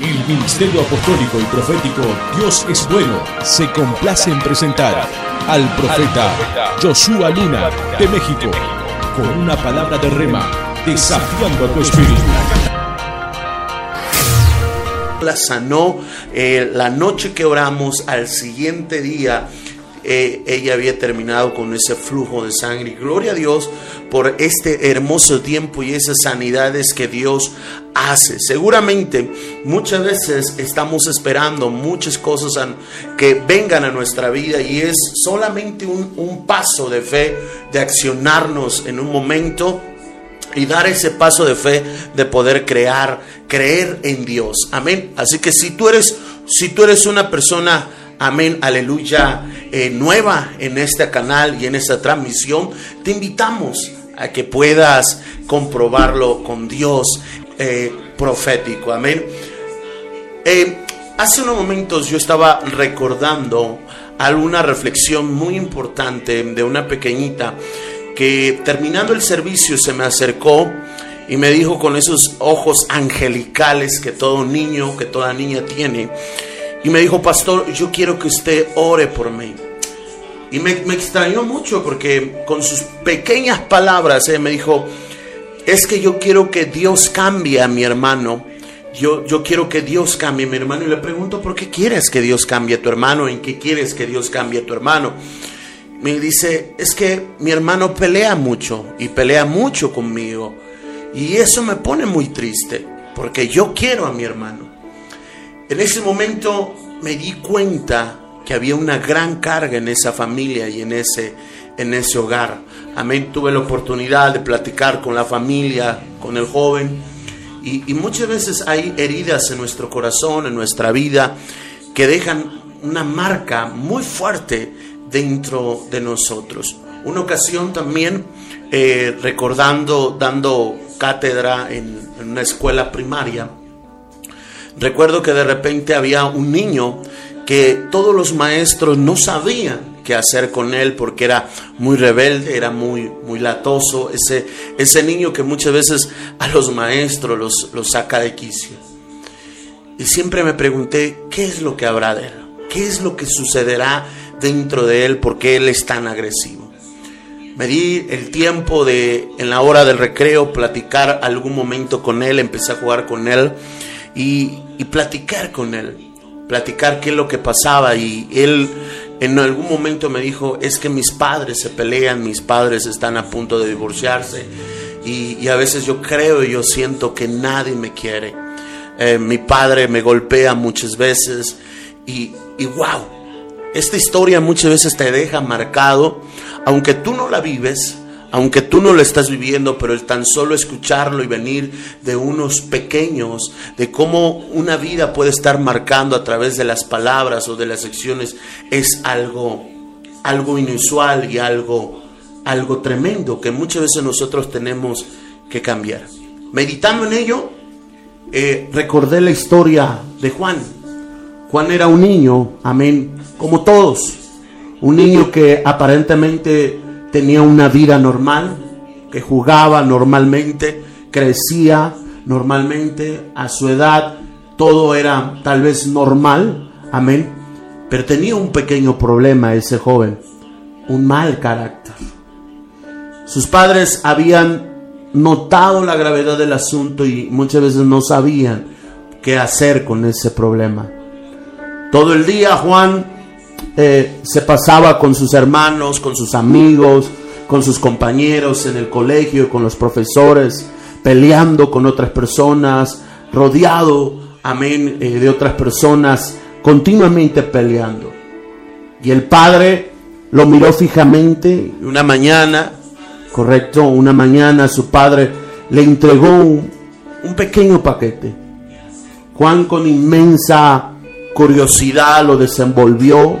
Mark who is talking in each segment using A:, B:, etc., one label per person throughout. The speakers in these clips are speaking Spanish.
A: El Ministerio Apostólico y Profético Dios es Bueno se complace en presentar al profeta Joshua Luna de México con una palabra de rema desafiando a tu espíritu.
B: La sanó eh, la noche que oramos al siguiente día eh, ella había terminado con ese flujo de sangre. gloria a Dios por este hermoso tiempo y esas sanidades que Dios hace. Seguramente muchas veces estamos esperando muchas cosas que vengan a nuestra vida y es solamente un, un paso de fe, de accionarnos en un momento y dar ese paso de fe de poder crear, creer en Dios. Amén. Así que si tú eres, si tú eres una persona amén, aleluya, eh, nueva en este canal y en esta transmisión, te invitamos a que puedas comprobarlo con Dios eh, profético, amén. Eh, hace unos momentos yo estaba recordando alguna reflexión muy importante de una pequeñita que terminando el servicio se me acercó y me dijo con esos ojos angelicales que todo niño, que toda niña tiene, y me dijo, pastor, yo quiero que usted ore por mí. Y me, extrañó mucho porque con sus pequeñas palabras me dijo, es que yo quiero que Dios cambie a mi hermano. Yo, yo quiero que Dios cambie a mi hermano. Y le pregunto, ¿por qué quieres que Dios cambie a tu hermano? ¿En qué quieres que Dios cambie a tu hermano? Me dice, es que mi hermano pelea mucho y pelea mucho conmigo. Y eso me pone muy triste porque yo quiero a mi hermano. En ese momento me di cuenta que había una gran carga en esa familia y en ese, en ese hogar. Amén. Tuve la oportunidad de platicar con la familia, con el joven. Y, muchas veces hay heridas en nuestro corazón, en nuestra vida, que dejan una marca muy fuerte dentro de nosotros. Una ocasión también, eh, recordando, dando cátedra en una escuela primaria, Recuerdo que de repente había un niño que todos los maestros no sabían qué hacer con él porque era muy rebelde, era muy, muy latoso, ese, ese niño que muchas veces a los maestros los, los saca de quicio. Y siempre me pregunté, ¿qué es lo que habrá de él? ¿Qué es lo que sucederá dentro de él? porque él es tan agresivo? Me di el tiempo de, en la hora del recreo, platicar algún momento con él, empecé a jugar con él y, platicar con él, platicar qué es lo que pasaba y él en algún momento me dijo, es que mis padres se pelean, mis padres están a punto de divorciarse y, a veces yo creo y yo siento que nadie me quiere. Eh, mi padre me golpea muchas veces y, y wow, esta historia muchas veces te deja marcado, aunque tú no la vives, aunque tú no lo estás viviendo, pero el tan solo escucharlo y venir de unos pequeños, de cómo una vida puede estar marcando a través de las palabras o de las secciones, es algo, algo inusual y algo, algo tremendo que muchas veces nosotros tenemos que cambiar. Meditando en ello, eh, recordé la historia de Juan. Juan era un niño, amén, como todos, un niño que aparentemente tenía una vida normal, que jugaba normalmente, crecía normalmente, a su edad todo era tal vez normal, amén, pero tenía un pequeño problema ese joven, un mal carácter. Sus padres habían notado la gravedad del asunto y muchas veces no sabían qué hacer con ese problema. Todo el día Juan eh, se pasaba con sus hermanos, con sus amigos, con sus compañeros en el colegio, con los profesores, peleando con otras personas, rodeado, amén, eh, de otras personas, continuamente peleando. Y el padre lo miró fijamente una mañana, correcto, una mañana su padre le entregó un pequeño paquete. Juan con inmensa curiosidad lo desenvolvió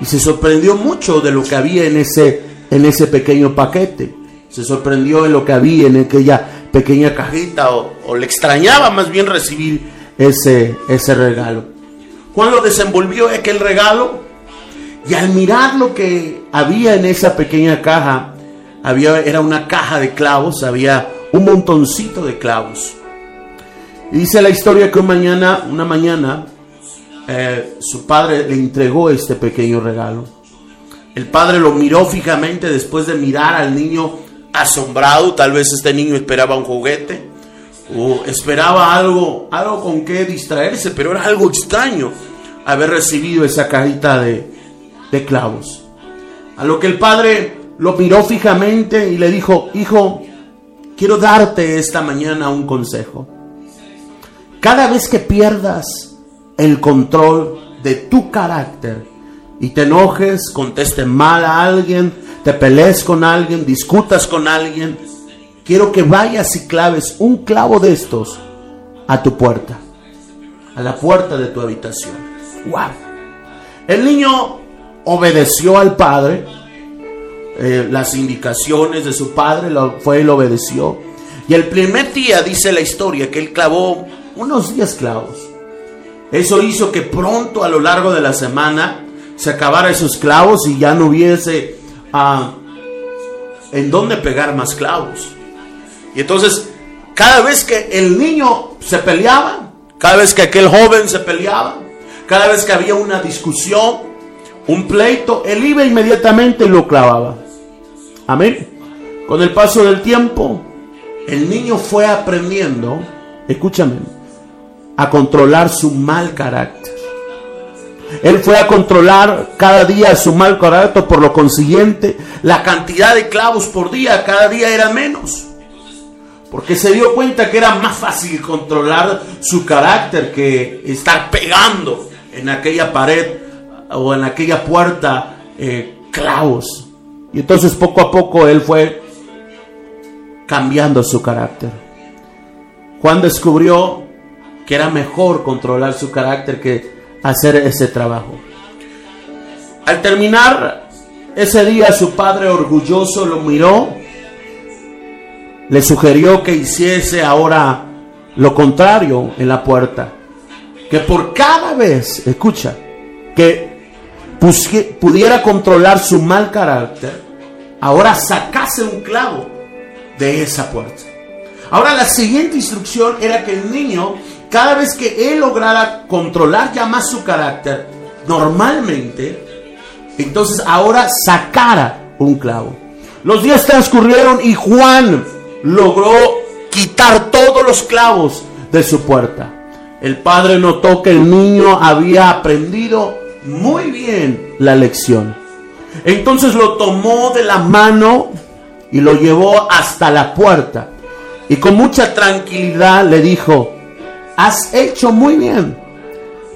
B: y se sorprendió mucho de lo que había en ese, en ese pequeño paquete. Se sorprendió de lo que había en aquella pequeña cajita o, le extrañaba más bien recibir ese, ese regalo. Juan lo desenvolvió aquel regalo y al mirar lo que había en esa pequeña caja, había, era una caja de clavos, había un montoncito de clavos. Y dice la historia que una mañana, una mañana eh, su padre le entregó este pequeño regalo. El padre lo miró fijamente después de mirar al niño asombrado. Tal vez este niño esperaba un juguete o esperaba algo, algo con que distraerse, pero era algo extraño haber recibido esa cajita de, de clavos. A lo que el padre lo miró fijamente y le dijo, hijo, quiero darte esta mañana un consejo. Cada vez que pierdas el control de tu carácter y te enojes, contestes mal a alguien, te pelees con alguien, discutas con alguien, quiero que vayas y claves un clavo de estos a tu puerta, a la puerta de tu habitación. ¡Wow! El niño obedeció al padre, eh, las indicaciones de su padre, lo, fue y lo obedeció. Y el primer día dice la historia que él clavó unos 10 clavos. Eso hizo que pronto a lo largo de la semana se acabara esos clavos y ya no hubiese ah, en dónde pegar más clavos. Y entonces, cada vez que el niño se peleaba, cada vez que aquel joven se peleaba, cada vez que había una discusión, un pleito, él iba inmediatamente y lo clavaba. Amén. Con el paso del tiempo, el niño fue aprendiendo, escúchame, a controlar su mal carácter. Él fue a controlar cada día su mal carácter, por lo consiguiente, la cantidad de clavos por día cada día era menos. Porque se dio cuenta que era más fácil controlar su carácter que estar pegando en aquella pared o en aquella puerta eh, clavos. Y entonces poco a poco él fue cambiando su carácter. Juan descubrió que era mejor controlar su carácter que hacer ese trabajo. Al terminar ese día, su padre orgulloso lo miró, le sugirió que hiciese ahora lo contrario en la puerta, que por cada vez, escucha, que pudiera controlar su mal carácter, ahora sacase un clavo de esa puerta. Ahora la siguiente instrucción era que el niño cada vez que él lograra controlar ya más su carácter, normalmente, entonces ahora sacara un clavo. Los días transcurrieron y Juan logró quitar todos los clavos de su puerta. El padre notó que el niño había aprendido muy bien la lección. Entonces lo tomó de la mano y lo llevó hasta la puerta. Y con mucha tranquilidad le dijo, has hecho muy bien.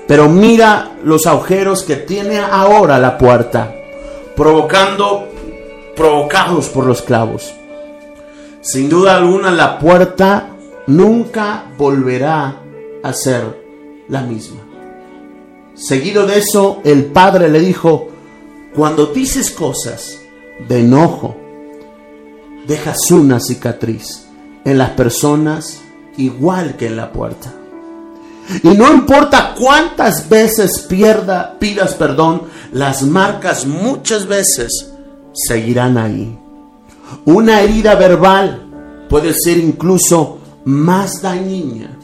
B: Pero mira los agujeros que tiene ahora la puerta, provocando, provocados por los clavos. Sin duda alguna la puerta nunca volverá a ser la misma. Seguido de eso, el padre le dijo, cuando dices cosas de enojo, dejas una cicatriz en las personas igual que en la puerta. Y no importa cuántas veces pierda, pidas perdón, las marcas muchas veces seguirán ahí. Una herida verbal puede ser incluso más dañina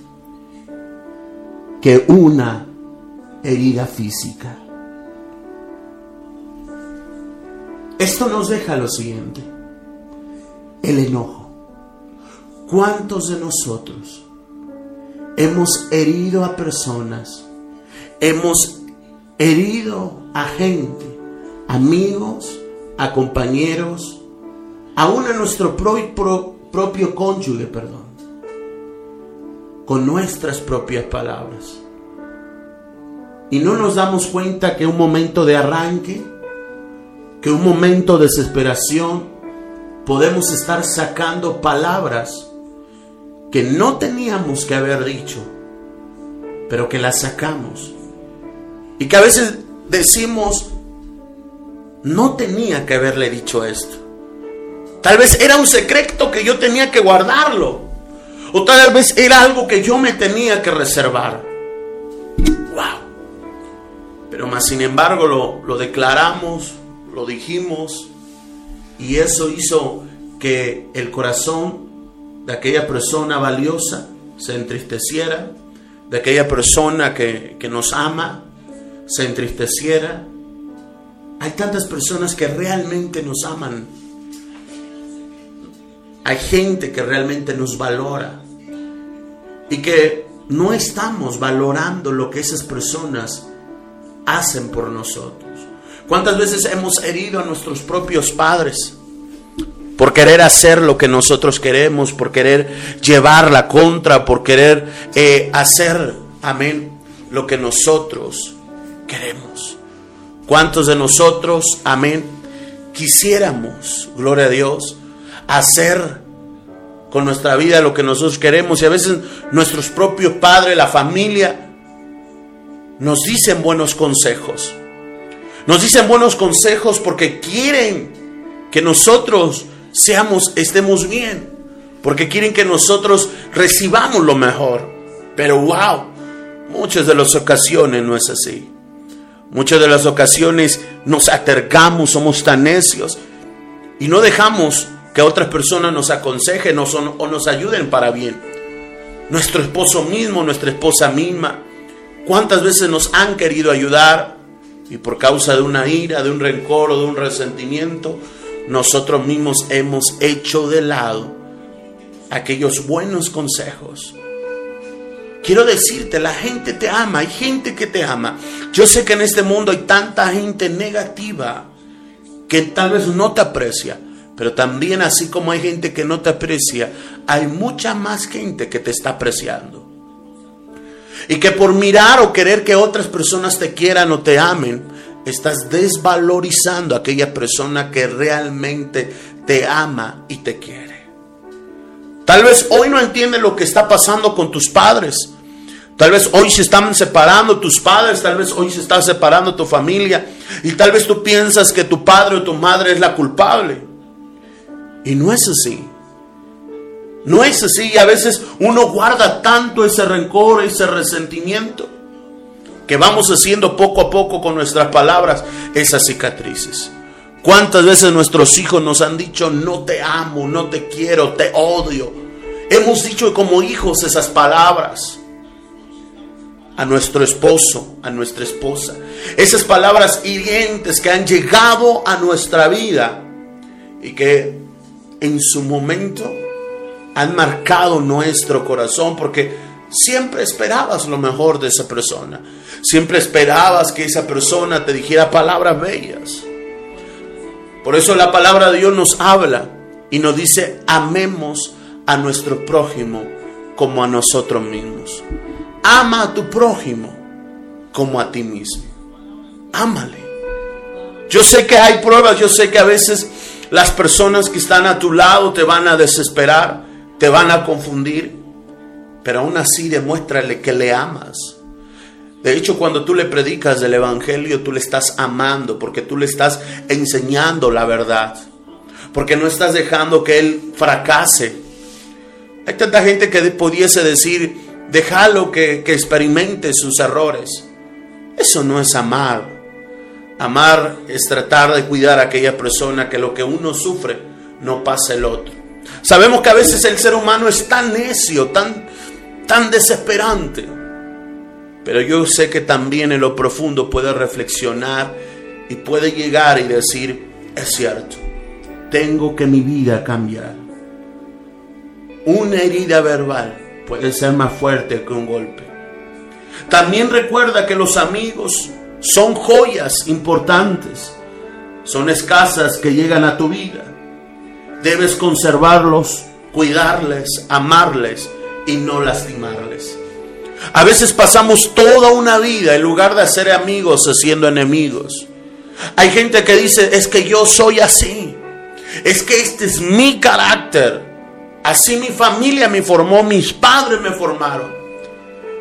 B: que una herida física. Esto nos deja lo siguiente, el enojo. ¿Cuántos de nosotros hemos herido a personas, hemos herido a gente, amigos, a compañeros, aún a nuestro propio cónyuge, perdón, con nuestras propias palabras. Y no nos damos cuenta que un momento de arranque, que un momento de desesperación, podemos estar sacando palabras que no teníamos que haber dicho, pero que la sacamos. Y que a veces decimos, no tenía que haberle dicho esto. Tal vez era un secreto que yo tenía que guardarlo. O tal vez era algo que yo me tenía que reservar. ¡Wow! Pero más sin embargo lo, lo declaramos, lo dijimos. Y eso hizo que el corazón de aquella persona valiosa se entristeciera, de aquella persona que, que nos ama se entristeciera. Hay tantas personas que realmente nos aman. Hay gente que realmente nos valora y que no estamos valorando lo que esas personas hacen por nosotros. ¿Cuántas veces hemos herido a nuestros propios padres? Por querer hacer lo que nosotros queremos, por querer llevar la contra, por querer eh, hacer, amén, lo que nosotros queremos. ¿Cuántos de nosotros, amén, quisiéramos, gloria a Dios, hacer con nuestra vida lo que nosotros queremos? Y a veces nuestros propios padres, la familia, nos dicen buenos consejos. Nos dicen buenos consejos porque quieren que nosotros seamos, estemos bien. Porque quieren que nosotros recibamos lo mejor. Pero wow, muchas de las ocasiones no es así. Muchas de las ocasiones nos atercamos, somos tan necios y no dejamos que otras personas nos aconsejen o nos ayuden para bien. Nuestro esposo mismo, nuestra esposa misma, ¿Cuántas veces nos han querido ayudar y por causa de una ira, de un rencor o de un resentimiento, nosotros mismos hemos hecho de lado aquellos buenos consejos? Quiero decirte, la gente te ama, hay gente que te ama. Yo sé que en este mundo hay tanta gente negativa que tal vez no te aprecia, pero también así como hay gente que no te aprecia, hay mucha más gente que te está apreciando. Y que por mirar o querer que otras personas te quieran o te amen, estás desvalorizando a aquella persona que realmente te ama y te quiere. Tal vez hoy no entiendes lo que está pasando con tus padres. Tal vez hoy se están separando tus padres, tal vez hoy se está separando tu familia y tal vez tú piensas que tu padre o tu madre es la culpable. Y no es así. No es así. A veces uno guarda tanto ese rencor, ese resentimiento, que vamos haciendo poco a poco con nuestras palabras esas cicatrices. ¿Cuántas veces nuestros hijos nos han dicho, no te amo, no te quiero, te odio? Hemos dicho como hijos esas palabras a nuestro esposo, a nuestra esposa. Esas palabras hirientes que han llegado a nuestra vida y que en su momento han marcado nuestro corazón porque siempre esperabas lo mejor de esa persona. Siempre esperabas que esa persona te dijera palabras bellas. Por eso la palabra de Dios nos habla y nos dice, amemos a nuestro prójimo como a nosotros mismos. Ama a tu prójimo como a ti mismo. Ámale. Yo sé que hay pruebas, yo sé que a veces las personas que están a tu lado te van a desesperar te van a confundir, pero aún así demuéstrale que le amas. De hecho, cuando tú le predicas del Evangelio, tú le estás amando porque tú le estás enseñando la verdad. Porque no estás dejando que él fracase. Hay tanta gente que pudiese decir, déjalo que, que experimente sus errores. Eso no es amar. Amar es tratar de cuidar a aquella persona que lo que uno sufre no pase el otro. Sabemos que a veces el ser humano es tan necio, tan, tan desesperante. Pero yo sé que también en lo profundo puede reflexionar y puede llegar y decir, es cierto, tengo que mi vida cambiar. Una herida verbal puede ser más fuerte que un golpe. También recuerda que los amigos son joyas importantes, son escasas que llegan a tu vida. Debes conservarlos, cuidarles, amarles y no lastimarles. A veces pasamos toda una vida en lugar de hacer amigos haciendo enemigos. Hay gente que dice, es que yo soy así. Es que este es mi carácter. Así mi familia me formó, mis padres me formaron.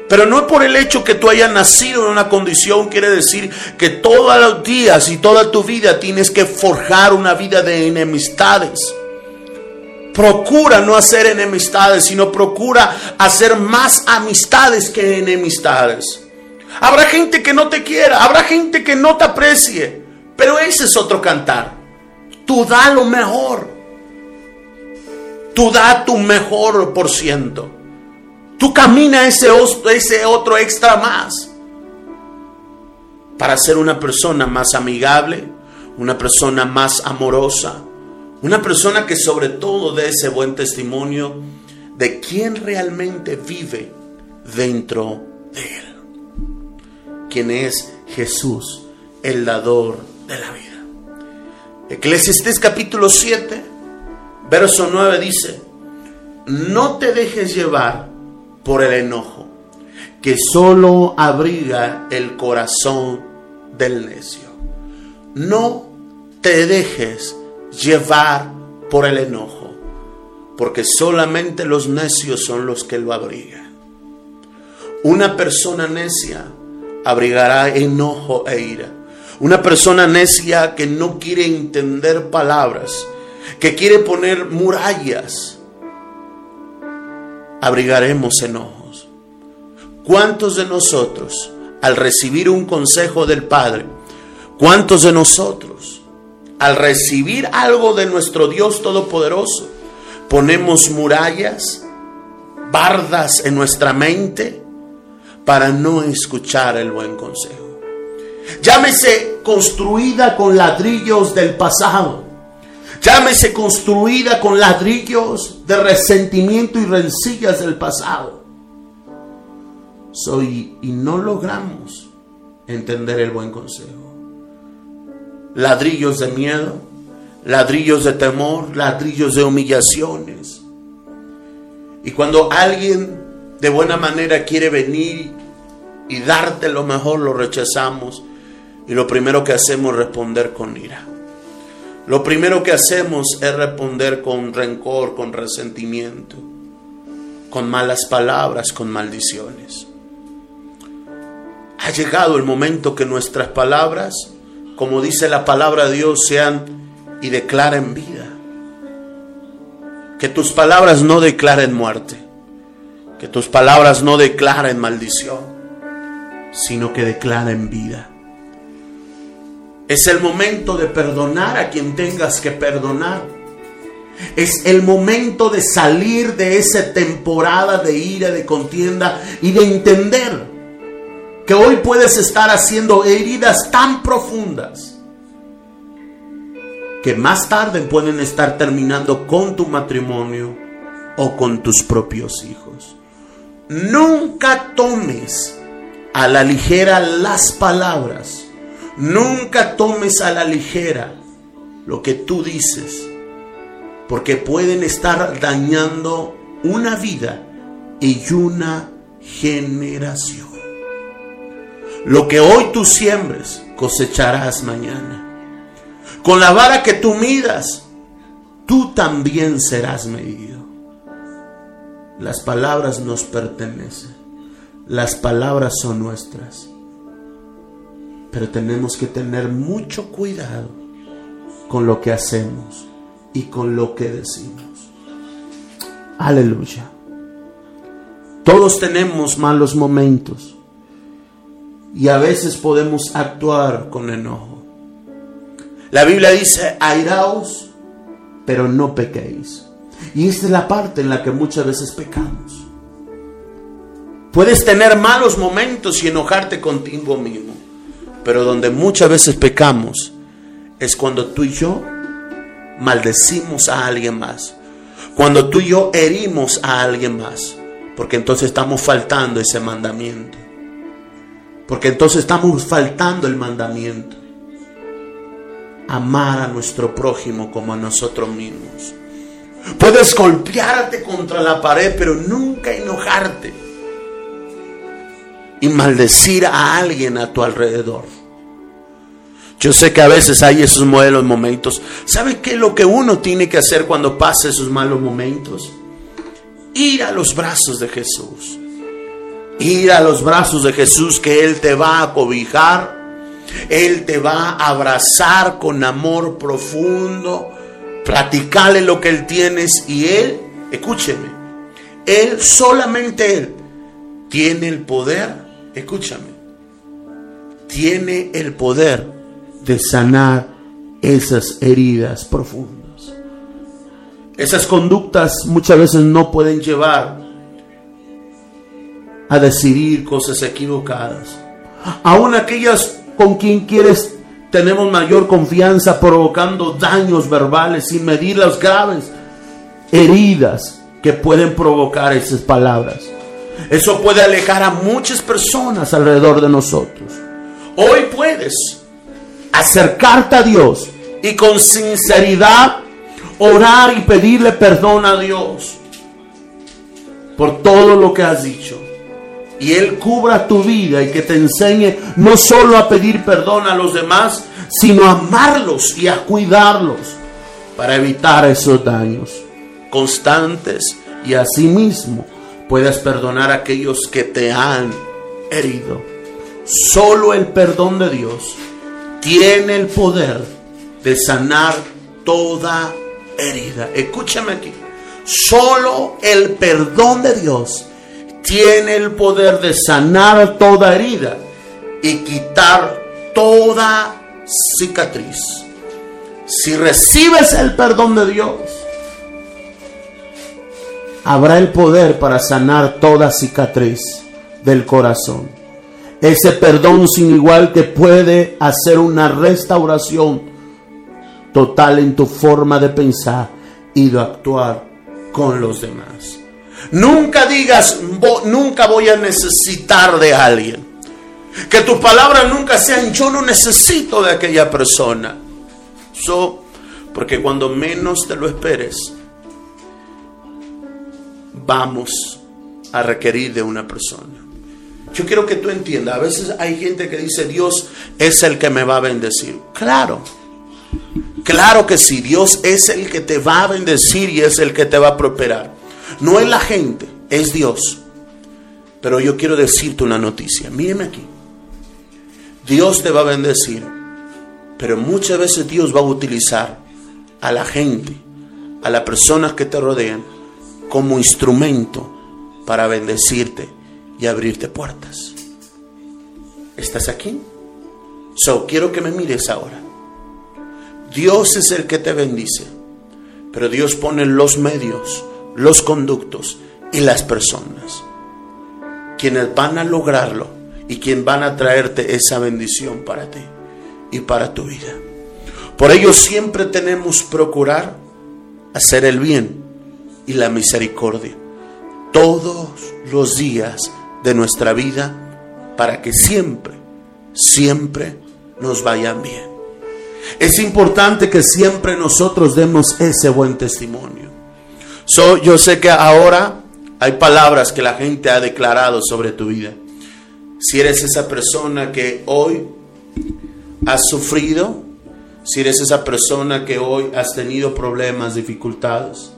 B: Pero no por el hecho que tú hayas nacido en una condición quiere decir que todos los días y toda tu vida tienes que forjar una vida de enemistades. Procura no hacer enemistades, sino procura hacer más amistades que enemistades. Habrá gente que no te quiera, habrá gente que no te aprecie, pero ese es otro cantar. Tú da lo mejor. Tú da tu mejor por ciento. Tú camina ese, ese otro extra más para ser una persona más amigable, una persona más amorosa, una persona que sobre todo dé ese buen testimonio de quién realmente vive dentro de él. Quién es Jesús, el dador de la vida. Eclesiastés capítulo 7, verso 9 dice, no te dejes llevar por el enojo, que solo abriga el corazón del necio. No te dejes llevar por el enojo, porque solamente los necios son los que lo abrigan. Una persona necia abrigará enojo e ira. Una persona necia que no quiere entender palabras, que quiere poner murallas, abrigaremos enojos. ¿Cuántos de nosotros, al recibir un consejo del Padre, cuántos de nosotros, al recibir algo de nuestro Dios Todopoderoso, ponemos murallas, bardas en nuestra mente para no escuchar el buen consejo? Llámese construida con ladrillos del pasado. Llámese construida con ladrillos de resentimiento y rencillas del pasado. Soy y no logramos entender el buen consejo. Ladrillos de miedo, ladrillos de temor, ladrillos de humillaciones. Y cuando alguien de buena manera quiere venir y darte lo mejor, lo rechazamos y lo primero que hacemos es responder con ira. Lo primero que hacemos es responder con rencor, con resentimiento, con malas palabras, con maldiciones. Ha llegado el momento que nuestras palabras, como dice la palabra de Dios, sean y declaren vida. Que tus palabras no declaren muerte. Que tus palabras no declaren maldición, sino que declaren vida. Es el momento de perdonar a quien tengas que perdonar. Es el momento de salir de esa temporada de ira, de contienda y de entender que hoy puedes estar haciendo heridas tan profundas que más tarde pueden estar terminando con tu matrimonio o con tus propios hijos. Nunca tomes a la ligera las palabras Nunca tomes a la ligera lo que tú dices, porque pueden estar dañando una vida y una generación. Lo que hoy tú siembres, cosecharás mañana. Con la vara que tú midas, tú también serás medido. Las palabras nos pertenecen. Las palabras son nuestras. Pero tenemos que tener mucho cuidado con lo que hacemos y con lo que decimos. Aleluya. Todos tenemos malos momentos y a veces podemos actuar con enojo. La Biblia dice, airaos, pero no pequéis. Y esta es la parte en la que muchas veces pecamos. Puedes tener malos momentos y enojarte contigo mismo. Pero donde muchas veces pecamos es cuando tú y yo maldecimos a alguien más. Cuando tú y yo herimos a alguien más. Porque entonces estamos faltando ese mandamiento. Porque entonces estamos faltando el mandamiento. Amar a nuestro prójimo como a nosotros mismos. Puedes golpearte contra la pared, pero nunca enojarte y maldecir a alguien a tu alrededor. Yo sé que a veces hay esos malos momentos. ¿Sabe qué es lo que uno tiene que hacer cuando pasa esos malos momentos? Ir a los brazos de Jesús. Ir a los brazos de Jesús que Él te va a cobijar. Él te va a abrazar con amor profundo. Platicarle lo que Él tienes y Él, escúcheme, Él, solamente Él, tiene el poder, escúchame, tiene el poder de sanar esas heridas profundas. Esas conductas muchas veces no pueden llevar a decidir cosas equivocadas. Aún aquellas con quien quieres tenemos mayor confianza provocando daños verbales sin medir las graves heridas que pueden provocar esas palabras. Eso puede alejar a muchas personas alrededor de nosotros. Hoy puedes acercarte a Dios y con sinceridad orar y pedirle perdón a Dios por todo lo que has dicho. Y Él cubra tu vida y que te enseñe no solo a pedir perdón a los demás, sino a amarlos y a cuidarlos para evitar esos daños constantes y asimismo puedas perdonar a aquellos que te han herido. Solo el perdón de Dios tiene el poder de sanar toda herida. Escúchame aquí. Solo el perdón de Dios tiene el poder de sanar toda herida y quitar toda cicatriz. Si recibes el perdón de Dios, habrá el poder para sanar toda cicatriz del corazón. Ese perdón sin igual que puede hacer una restauración total en tu forma de pensar y de actuar con los demás. Nunca digas, nunca voy a necesitar de alguien. Que tus palabras nunca sean, yo no necesito de aquella persona. So, porque cuando menos te lo esperes, vamos a requerir de una persona. Yo quiero que tú entiendas, a veces hay gente que dice, Dios es el que me va a bendecir. Claro, claro que sí, Dios es el que te va a bendecir y es el que te va a prosperar. No es la gente, es Dios. Pero yo quiero decirte una noticia, míreme aquí. Dios te va a bendecir, pero muchas veces Dios va a utilizar a la gente, a las personas que te rodean, como instrumento para bendecirte y abrirte puertas. ¿Estás aquí? So, quiero que me mires ahora. Dios es el que te bendice, pero Dios pone los medios, los conductos y las personas, quienes van a lograrlo y quienes van a traerte esa bendición para ti y para tu vida. Por ello siempre tenemos procurar hacer el bien y la misericordia todos los días de nuestra vida para que siempre, siempre nos vayan bien. Es importante que siempre nosotros demos ese buen testimonio. So, yo sé que ahora hay palabras que la gente ha declarado sobre tu vida. Si eres esa persona que hoy has sufrido, si eres esa persona que hoy has tenido problemas, dificultades,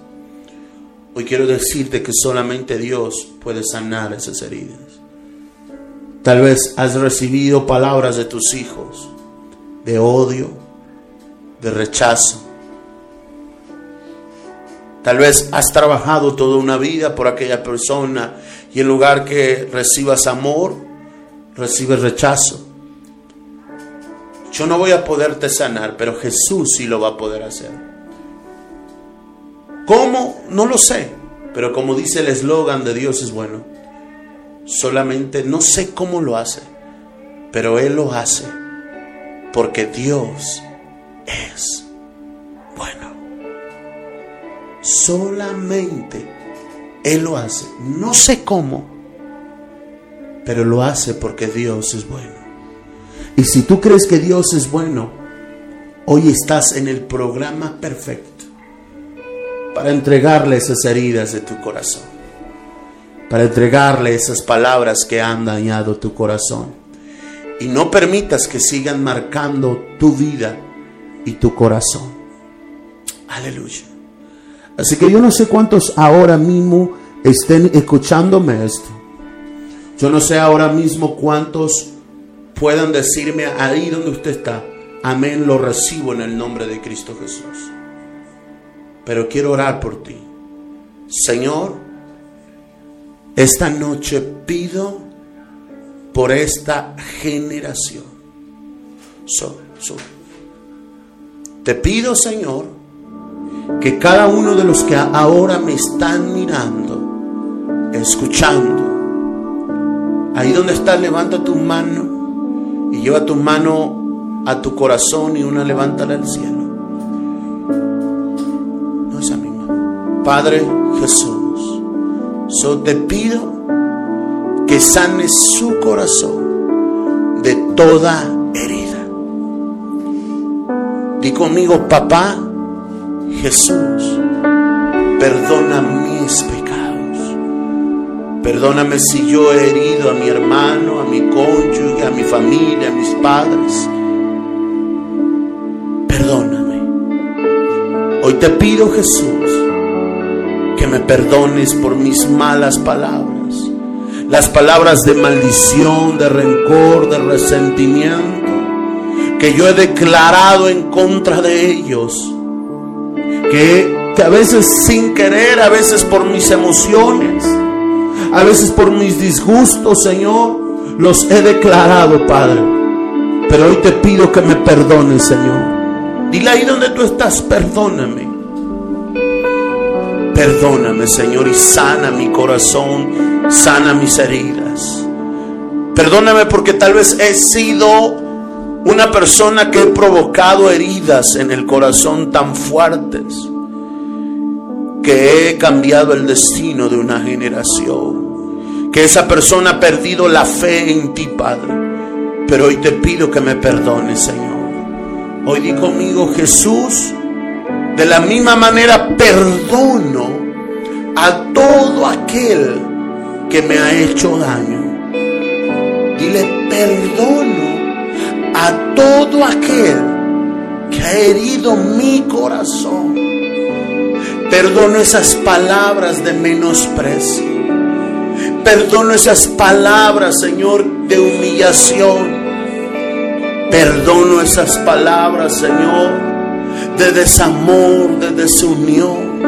B: Hoy quiero decirte que solamente Dios puede sanar esas heridas. Tal vez has recibido palabras de tus hijos de odio, de rechazo. Tal vez has trabajado toda una vida por aquella persona y en lugar que recibas amor, recibes rechazo. Yo no voy a poderte sanar, pero Jesús sí lo va a poder hacer. ¿Cómo? No lo sé. Pero como dice el eslogan de Dios es bueno. Solamente no sé cómo lo hace. Pero Él lo hace. Porque Dios es bueno. Solamente Él lo hace. No sé cómo. Pero lo hace porque Dios es bueno. Y si tú crees que Dios es bueno, hoy estás en el programa perfecto para entregarle esas heridas de tu corazón, para entregarle esas palabras que han dañado tu corazón. Y no permitas que sigan marcando tu vida y tu corazón. Aleluya. Así que yo no sé cuántos ahora mismo estén escuchándome esto. Yo no sé ahora mismo cuántos puedan decirme ahí donde usted está. Amén, lo recibo en el nombre de Cristo Jesús pero quiero orar por ti. Señor, esta noche pido por esta generación. Te pido, Señor, que cada uno de los que ahora me están mirando, escuchando, Ahí donde estás, levanta tu mano y lleva tu mano a tu corazón y una levántala al cielo. No esa misma. Padre Jesús, yo te pido que sanes su corazón de toda herida. Di conmigo, papá Jesús, perdona mis pecados. Perdóname si yo he herido a mi hermano, a mi cónyuge, a mi familia, a mis padres. Perdóname. Hoy te pido, Jesús, que me perdones por mis malas palabras las palabras de maldición, de rencor, de resentimiento que yo he declarado en contra de ellos. Que, a veces sin querer, a veces por mis emociones, a veces por mis disgustos, Señor, los he declarado, Padre. Pero hoy te pido que me perdones, Señor. Dile ahí donde tú estás, perdóname. Perdóname, Señor, y sana mi corazón sana mis heridas. Perdóname porque tal vez he sido una persona que he provocado heridas en el corazón tan fuertes que he cambiado el destino de una generación. Que esa persona ha perdido la fe en ti, Padre. Pero hoy te pido que me perdones, Señor. Hoy di conmigo, Jesús, de la misma manera perdono a todo aquel que me ha hecho daño. Dile perdono a todo aquel que ha herido mi corazón. Perdono esas palabras de menosprecio. Perdono esas palabras, Señor, de humillación. Perdono esas palabras, Señor, de desamor, de desunión.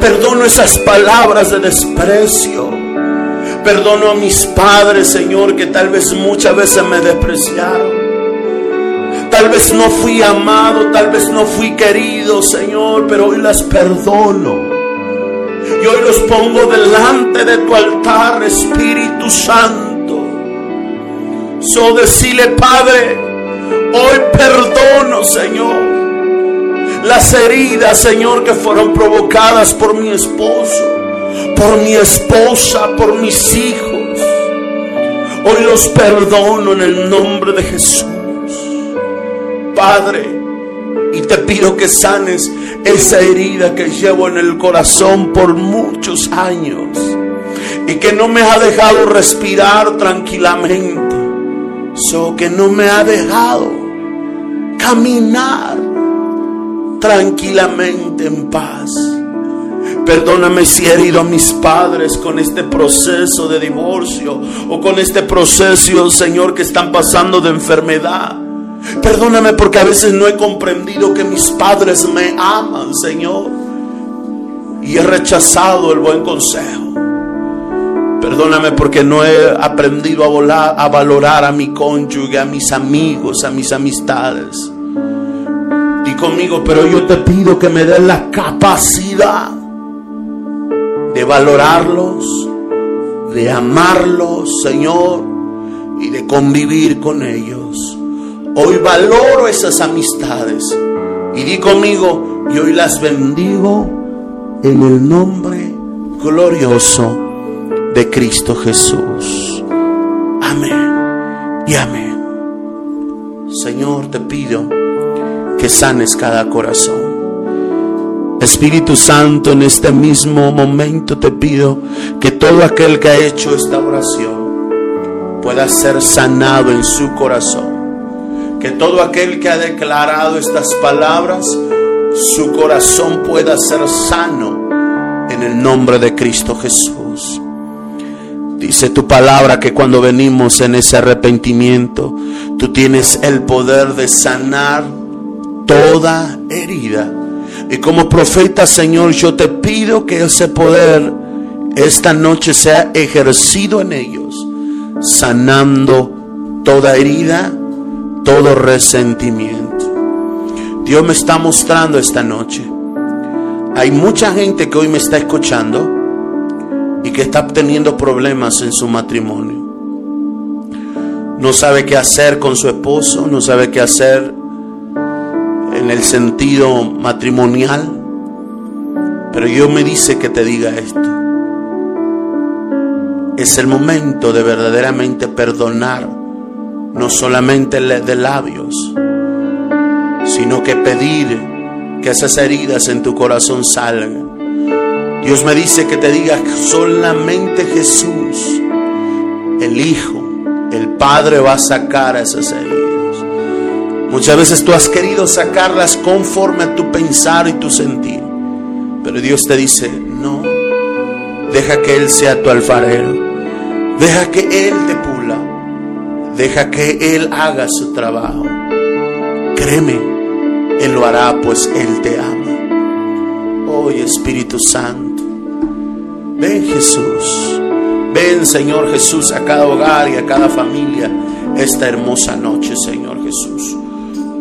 B: Perdono esas palabras de desprecio. Perdono a mis padres, Señor, que tal vez muchas veces me despreciaron. Tal vez no fui amado, tal vez no fui querido, Señor, pero hoy las perdono. Y hoy los pongo delante de tu altar, Espíritu Santo. So decirle, Padre, hoy perdono, Señor las heridas, Señor, que fueron provocadas por mi esposo, por mi esposa, por mis hijos. Hoy los perdono en el nombre de Jesús. Padre, y te pido que sanes esa herida que llevo en el corazón por muchos años y que no me ha dejado respirar tranquilamente, so que no me ha dejado caminar tranquilamente en paz. Perdóname si he herido a mis padres con este proceso de divorcio o con este proceso, Señor, que están pasando de enfermedad. Perdóname porque a veces no he comprendido que mis padres me aman, Señor. Y he rechazado el buen consejo. Perdóname porque no he aprendido a, volar, a valorar a mi cónyuge, a mis amigos, a mis amistades conmigo, pero yo te pido que me des la capacidad de valorarlos, de amarlos, Señor, y de convivir con ellos. Hoy valoro esas amistades y di conmigo, y hoy las bendigo en el nombre glorioso de Cristo Jesús. Amén y amén. Señor, te pido que sanes cada corazón. Espíritu Santo, en este mismo momento te pido que todo aquel que ha hecho esta oración pueda ser sanado en su corazón. Que todo aquel que ha declarado estas palabras, su corazón pueda ser sano en el nombre de Cristo Jesús. Dice tu palabra que cuando venimos en ese arrepentimiento, tú tienes el poder de sanar toda herida. Y como profeta, Señor, yo te pido que ese poder esta noche sea ejercido en ellos, sanando toda herida, todo resentimiento. Dios me está mostrando esta noche. Hay mucha gente que hoy me está escuchando y que está teniendo problemas en su matrimonio. No sabe qué hacer con su esposo, no sabe qué hacer en el sentido matrimonial. Pero Dios me dice que te diga esto. Es el momento de verdaderamente perdonar, no solamente de labios, sino que pedir que esas heridas en tu corazón salgan. Dios me dice que te diga solamente Jesús, el Hijo, el Padre va a sacar esas heridas. Muchas veces tú has querido sacarlas conforme a tu pensar y tu sentir. Pero Dios te dice, no, deja que Él sea tu alfarero. Deja que Él te pula. Deja que Él haga su trabajo. Créeme, él lo hará, pues Él te ama. Hoy Espíritu Santo, ven Jesús, ven Señor Jesús a cada hogar y a cada familia esta hermosa noche, Señor